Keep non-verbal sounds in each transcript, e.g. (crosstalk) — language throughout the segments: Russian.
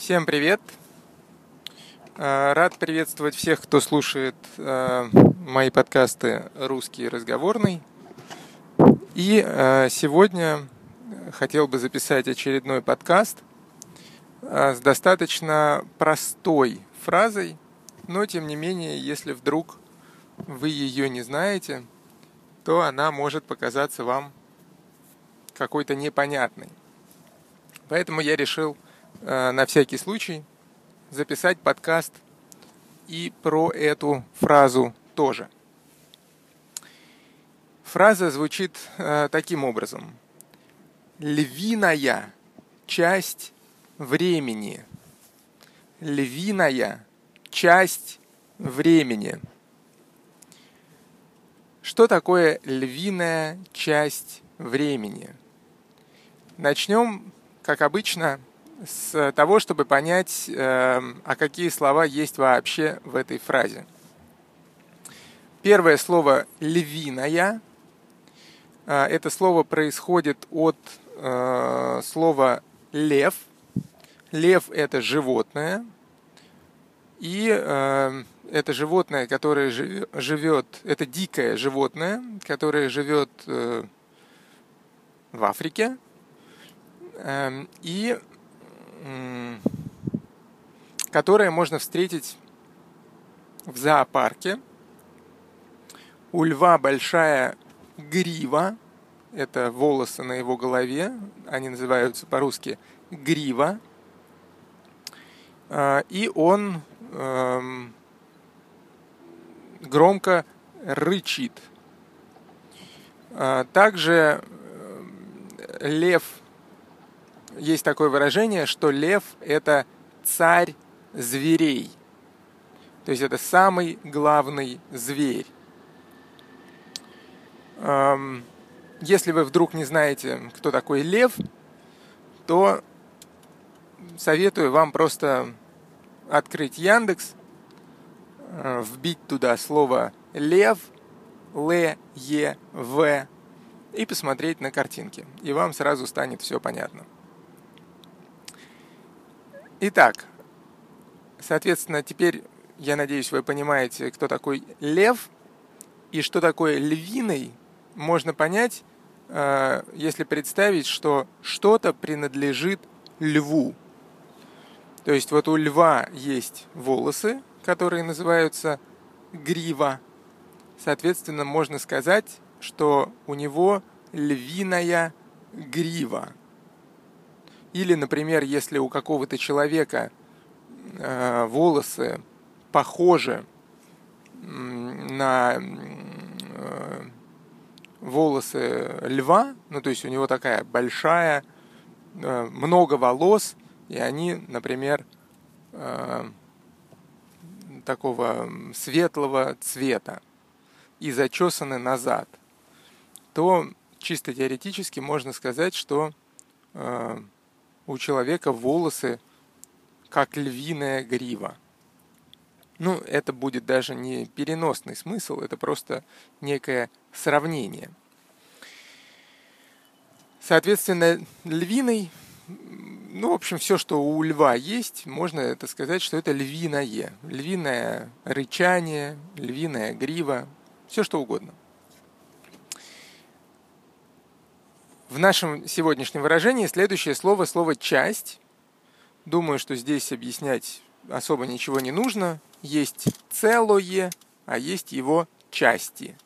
Всем привет! Э, рад приветствовать всех, кто слушает э, мои подкасты «Русский разговорный». И э, сегодня хотел бы записать очередной подкаст с достаточно простой фразой, но тем не менее, если вдруг вы ее не знаете, то она может показаться вам какой-то непонятной. Поэтому я решил на всякий случай записать подкаст и про эту фразу тоже. Фраза звучит э, таким образом. Львиная часть времени. Львиная часть времени. Что такое львиная часть времени? Начнем, как обычно, с того, чтобы понять, э, а какие слова есть вообще в этой фразе. Первое слово «львиная». Э, это слово происходит от э, слова «лев». Лев – это животное. И э, это животное, которое живет, это дикое животное, которое живет э, в Африке – Эм, и которые можно встретить в зоопарке. У льва большая грива, это волосы на его голове, они называются по-русски грива. Э, и он эм, громко рычит. Э, также э, лев есть такое выражение, что лев – это царь зверей. То есть это самый главный зверь. Если вы вдруг не знаете, кто такой лев, то советую вам просто открыть Яндекс, э, вбить туда слово лев, Л-Е-В, и посмотреть на картинки. И вам сразу станет все понятно. Итак, соответственно, теперь, я надеюсь, вы понимаете, кто такой лев и что такое львиный, можно понять, э, если представить, что что-то принадлежит льву. То есть вот у льва есть волосы, которые называются грива. Соответственно, можно сказать, что у него львиная грива. Или, например, если у какого-то человека э, волосы похожи на э, волосы льва, ну то есть у него такая большая, э, много волос, и они, например, э, такого светлого цвета и зачесаны назад, то чисто теоретически можно сказать, что э, у человека волосы как львиная грива. Ну, это будет даже не переносный смысл, это просто некое сравнение. Соответственно, львиный, ну, в общем, все, что у льва есть, можно это сказать, что это львиное. Львиное рычание, львиная грива, все что угодно. В нашем сегодняшнем выражении следующее слово – слово «часть». Думаю, что здесь объяснять особо ничего не нужно. Есть целое, а есть его части.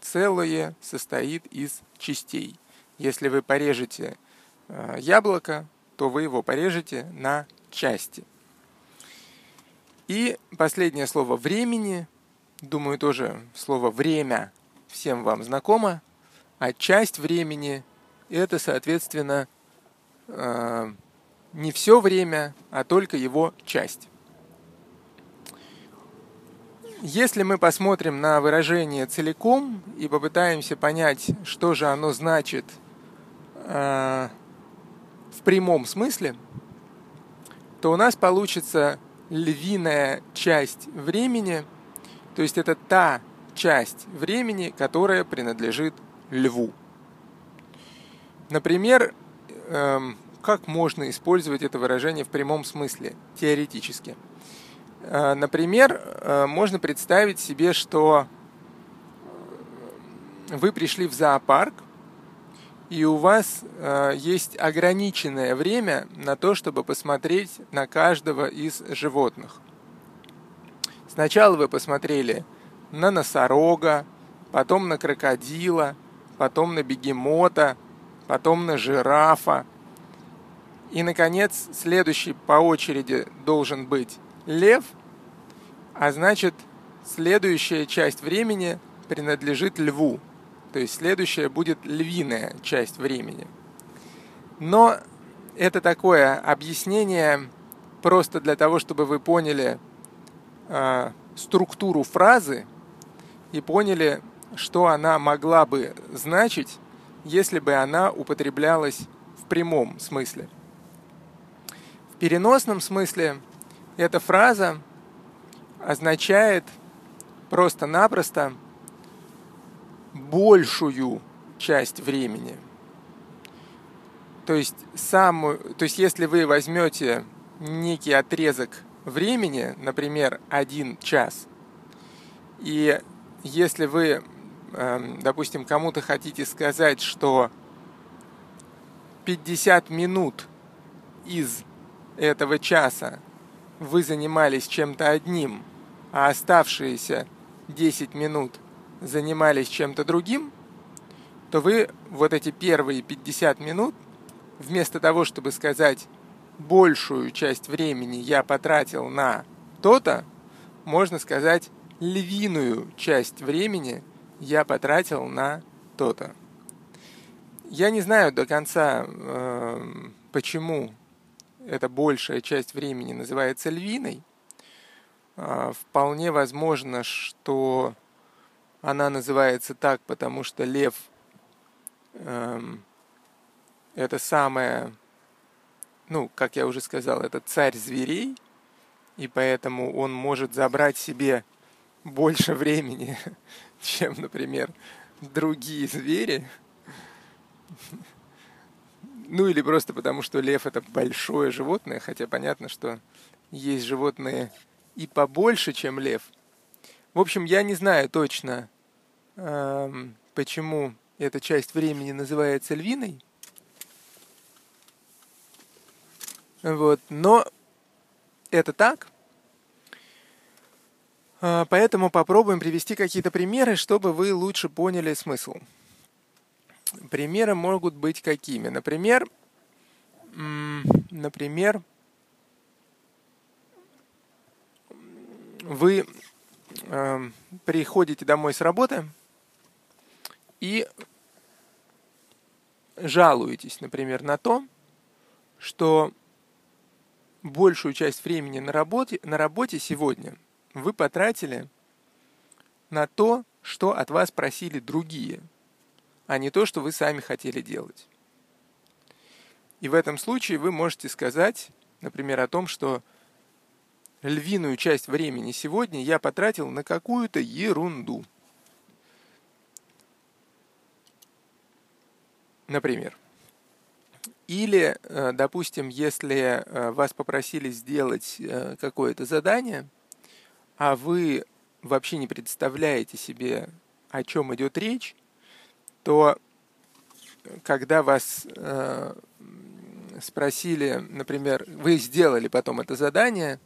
Целое состоит из частей. Если вы порежете э, яблоко, то вы его порежете на части. И последнее слово времени, думаю, тоже слово время всем вам знакомо, а часть времени это, соответственно, э, не все время, а только его часть. Если мы посмотрим на выражение целиком и попытаемся понять, что же оно значит э, в прямом смысле, то у нас получится львиная часть времени, то есть это та часть времени, которая принадлежит льву. Например, эм, как можно использовать это выражение в прямом смысле, теоретически. Э, например, э, можно представить себе, что вы пришли в зоопарк, и у вас э, есть ограниченное время на то, чтобы посмотреть на каждого из животных. Сначала вы посмотрели на носорога, потом на крокодила, потом на бегемота, потом на жирафа. И, наконец, следующий по очереди должен быть лев, а значит, следующая часть времени принадлежит льву. То есть следующая будет львиная часть времени. Но это такое объяснение просто для того, чтобы вы поняли э, структуру фразы и поняли, что она могла бы значить, если бы она употреблялась в прямом смысле. В переносном смысле эта фраза означает просто-напросто большую часть времени. То есть, самую, то есть если вы возьмете некий отрезок времени, например, один час, и если вы, допустим, кому-то хотите сказать, что 50 минут из этого часа вы занимались чем-то одним, а оставшиеся 10 минут занимались чем-то другим, то вы вот эти первые 50 минут, вместо того, чтобы сказать большую часть времени я потратил на то-то, можно сказать львиную часть времени я потратил на то-то. Я не знаю до конца, э, почему эта большая часть времени называется львиной. Э, вполне возможно, что она называется так, потому что лев э, это самое, ну, как я уже сказал, это царь зверей, и поэтому он может забрать себе больше (laughs) времени, чем, например, другие звери. Ну или просто потому, что лев это большое животное, хотя понятно, что есть животные и побольше, чем лев. В общем, я не знаю точно, эм, почему эта часть времени называется львиной. Вот, но это так – поэтому попробуем привести какие-то примеры, чтобы вы лучше поняли смысл. Примеры могут быть какими? Например, например, вы э, приходите домой с работы и жалуетесь, например, на то, что большую часть времени на работе, на работе сегодня – вы потратили на то, что от вас просили другие, а не то, что вы сами хотели делать. И в этом случае вы можете сказать, например, о том, что львиную часть времени сегодня я потратил на какую-то ерунду. Например. Или, э, допустим, если э, вас попросили сделать э, какое-то задание – а вы вообще не представляете себе, о чем идет речь, то когда вас э, спросили, например, вы сделали потом это задание,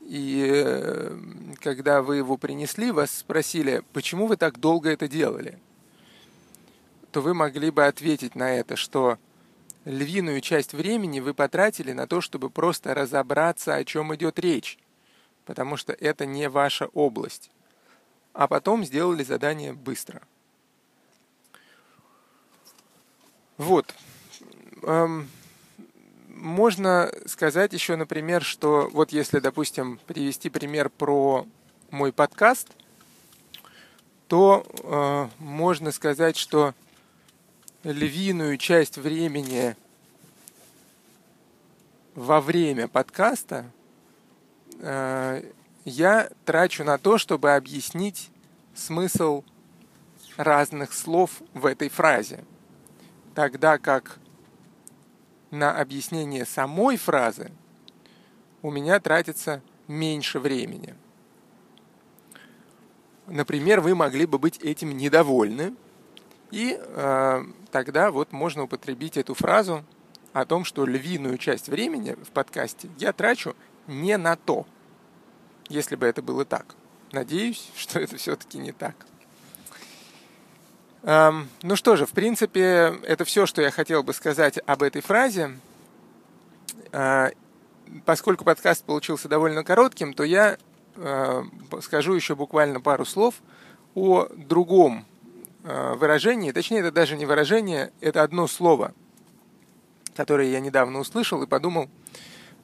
и э, когда вы его принесли, вас спросили, почему вы так долго это делали, то вы могли бы ответить на это, что львиную часть времени вы потратили на то, чтобы просто разобраться, о чем идет речь потому что это не ваша область. А потом сделали задание быстро. Вот. Эм, можно сказать еще, например, что вот если, допустим, привести пример про мой подкаст, то э, можно сказать, что львиную часть времени во время подкаста я трачу на то, чтобы объяснить смысл разных слов в этой фразе. Тогда как на объяснение самой фразы у меня тратится меньше времени. Например, вы могли бы быть этим недовольны, и э, тогда вот можно употребить эту фразу о том, что львиную часть времени в подкасте я трачу не на то, если бы это было так. Надеюсь, (laughs) что это все-таки не так. Эм, ну что же, в принципе, это все, что я хотел бы сказать об этой фразе. Э, поскольку подкаст получился довольно коротким, то я э, скажу еще буквально пару слов о другом э, выражении. Точнее, это даже не выражение, это одно слово, которое я недавно услышал и подумал,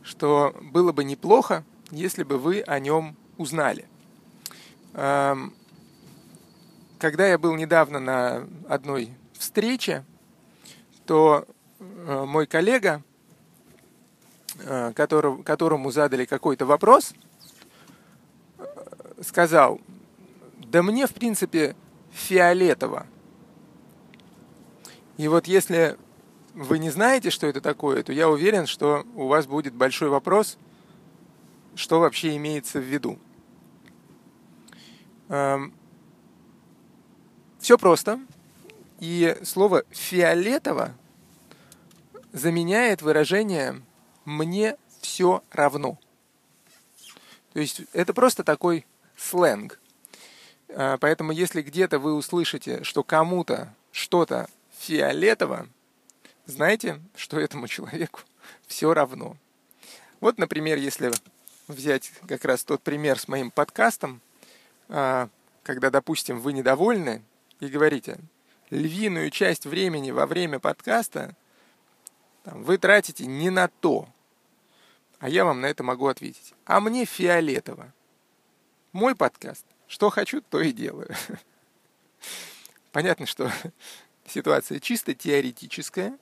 что было бы неплохо, если бы вы о нем узнали. Эм, когда я был недавно на одной встрече, то э, мой коллега, э, которому, задали какой-то вопрос, э, сказал, да мне, в принципе, фиолетово. И вот если вы не знаете, что это такое, то я уверен, что у вас будет большой вопрос, что вообще имеется в виду. Эм, Все просто. И слово «фиолетово» заменяет выражение «мне все равно». То есть это просто такой сленг. Э, поэтому если где-то вы услышите, что кому-то что-то фиолетово, знаете, что этому человеку (laughs) все равно. Вот, например, если взять как раз тот пример с моим подкастом, а, когда, допустим, вы недовольны и говорите, львиную часть времени во время подкаста там, вы тратите не на то, а я вам на это могу ответить. А мне фиолетово. Мой подкаст. Что хочу, то и делаю. (laughs) Понятно, что (laughs) ситуация чисто теоретическая.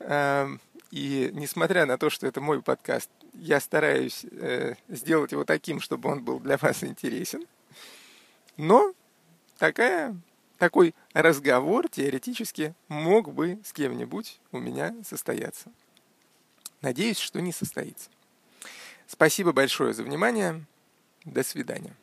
Эм, и несмотря на то, что это мой подкаст, я стараюсь э, сделать его таким, чтобы он был для вас интересен. Но такая, такой разговор теоретически мог бы с кем-нибудь у меня состояться. Надеюсь, что не состоится. Спасибо большое за внимание. До свидания.